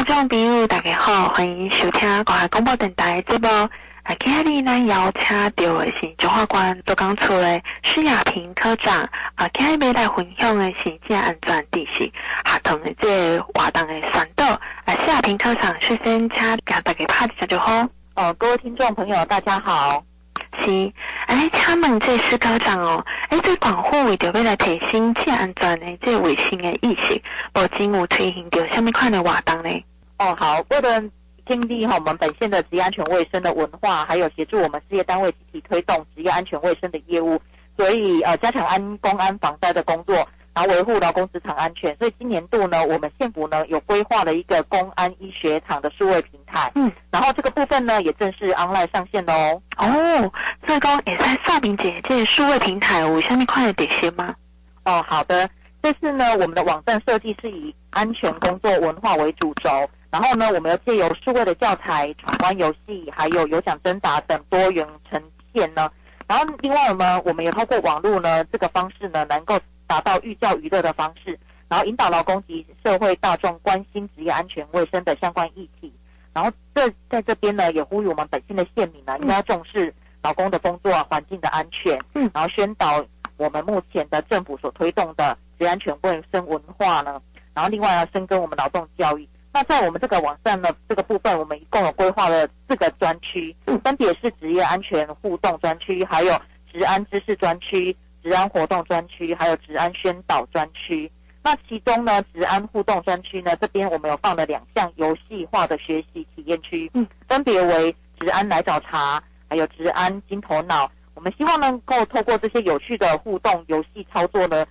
听众朋友大家好，欢迎收听国海广播电台节目。啊，今日咱邀请到的是中华关都江处的施亚平科长。啊，今日要来分享的是职安全知识，合同的这活动的宣导。啊，施亚平科长，首先请给大家拍一下就好。哦，各位听众朋友，大家好。是，哎，请问这施科长哦，哎，这广府为着要来提升职安全的这卫生的意识，目前有推行着什么款的活动呢？哦，好，为了建立哈我们本县的职业安全卫生的文化，还有协助我们事业单位集体推动职业安全卫生的业务，所以呃，加强安公安防灾的工作。然后维护劳工职场安全，所以今年度呢，我们县府呢有规划了一个公安医学堂的数位平台，嗯，然后这个部分呢也正式 online 上线喽哦。哦，所以说也在少平姐这数位平台我下面快的点些吗？哦，好的，这次呢我们的网站设计是以安全工作文化为主轴，然后呢我们要借由数位的教材、闯关游戏，还有有奖征答等多元呈现呢，然后另外呢我们也透过网络呢这个方式呢能够。达到寓教于乐的方式，然后引导劳工及社会大众关心职业安全卫生的相关议题。然后这在这边呢，也呼吁我们本县的县民呢，应该要重视劳工的工作环境的安全。嗯，然后宣导我们目前的政府所推动的职业安全卫生文化呢。然后另外要，深耕我们劳动教育。那在我们这个网站的，这个部分我们一共有规划了四个专区，分别是职业安全互动专区，还有职安知识专区。职安活动专区，还有职安宣导专区。那其中呢，职安互动专区呢，这边我们有放了两项游戏化的学习体验区，嗯，分别为职安来找茬，还有职安金头脑。我们希望能够透过这些有趣的互动游戏操作呢，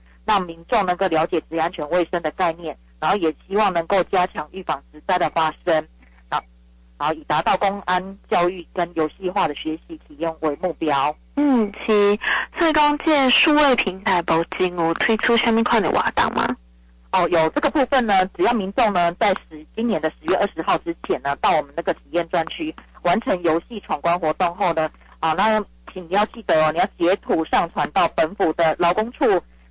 众能够了解职业安全卫生的概念，然后也希望能够加强预防职灾的发生，好，好，以达到公安教育跟游戏化的学习体验为目标。嗯，是。所以讲，这数位平台目前有推出下面款的活动吗？哦，有这个部分呢。只要民众呢在十今年的十月二十号之前呢，到我们那个体验专区完成游戏闯关活动后呢，啊，那请你要记得哦，你要截图上传到本府的劳工处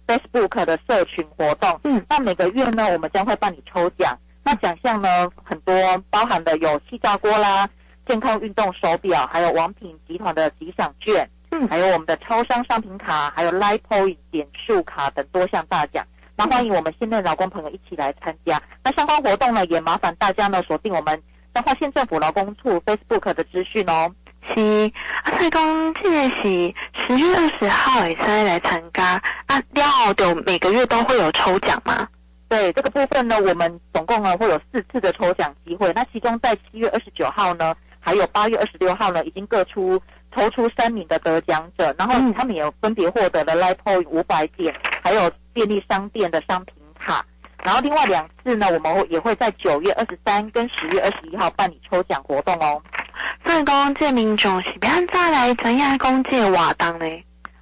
Facebook 的社群活动。嗯，那每个月呢，我们将会办理抽奖。那奖项呢很多，包含的有气炸锅啦、健康运动手表，还有王品集团的吉祥券。嗯，还有我们的超商商品卡，还有 Live Point 点数卡等多项大奖，那欢迎我们县内劳工朋友一起来参加。那相关活动呢，也麻烦大家呢锁定我们彰化县政府劳工处 Facebook 的资讯哦。是，啊，所以讲这个是十月二十号也才来参加啊，料的每个月都会有抽奖吗？对，这个部分呢，我们总共呢会有四次的抽奖机会。那其中在七月二十九号呢，还有八月二十六号呢，已经各出。抽出三名的得奖者，然后他们也有分别获得了 Point 五百点，还有便利商店的商品卡。然后另外两次呢，我们也会在九月二十三跟十月二十一号办理抽奖活动哦。所以讲，这民众是要再来怎样公借瓦当呢？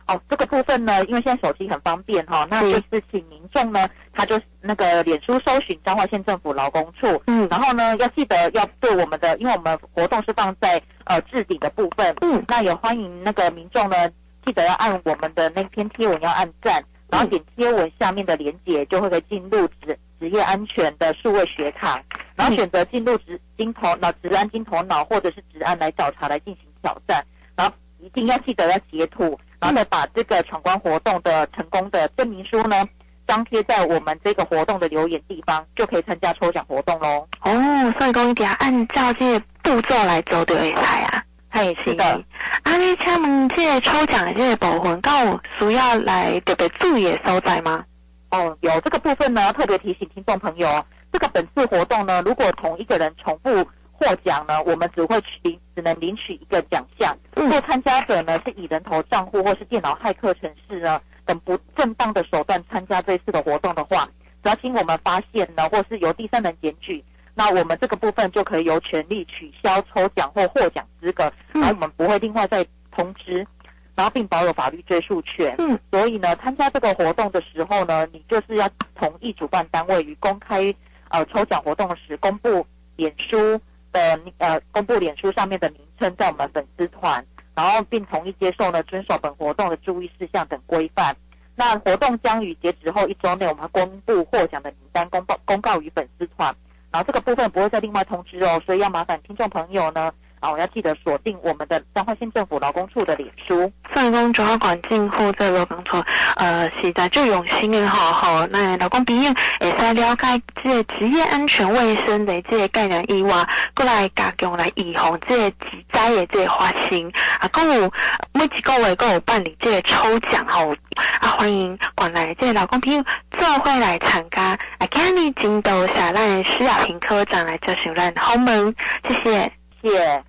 哦，这个部分呢，因为现在手机很方便哈、哦，那就是请民众呢，他就那个脸书搜寻彰化县政府劳工处，嗯，然后呢，要记得要对我们的，因为我们活动是放在呃置顶的部分，嗯，那也欢迎那个民众呢，记得要按我们的那篇贴文要按赞，然后点贴文下面的连接，就会可以进入职职业安全的数位学堂，然后选择进入职金头脑职安金头脑或者是职安来找茬来进行挑战，然后一定要记得要截图。然后呢把这个闯关活动的成功的证明书呢，张贴在我们这个活动的留言地方，就可以参加抽奖活动喽。哦，所以讲一定要按照这个步骤来走就会来啊。嘿，是的。啊，你请问这个抽奖的这个部分，告需要来特别注意的所在吗？哦，有这个部分呢，特别提醒听众朋友，这个本次活动呢，如果同一个人重复。获奖呢，我们只会领，只能领取一个奖项。如果参加者呢是以人头账户或是电脑骇客程式呢等不正当的手段参加这次的活动的话，只要经我们发现呢，或是由第三人检举，那我们这个部分就可以有权利取消抽奖或获奖资格，然后我们不会另外再通知，然后并保有法律追诉权。嗯，所以呢，参加这个活动的时候呢，你就是要同意主办单位于公开呃抽奖活动时公布脸书。的呃，公布脸书上面的名称在我们粉丝团，然后并同意接受呢遵守本活动的注意事项等规范。那活动将于截止后一周内，我们公布获奖的名单公报公告于粉丝团，然然后这个部分不会再另外通知哦，所以要麻烦听众朋友呢。啊，我要记得锁定我们的彰化县政府劳工处的脸书。虽然讲中华管进户这劳工处，呃，是在最用心的哈哈。那劳工朋友会使了解这个职业安全卫生的这个概念以外，过来加强来预防这个职灾的这个发生。啊，还有每一个月都有办理这个抽奖哈。啊，欢迎广来这个劳工朋友做会来参加。啊，今日进到下来施雅萍科长来接受咱访问，谢，谢谢。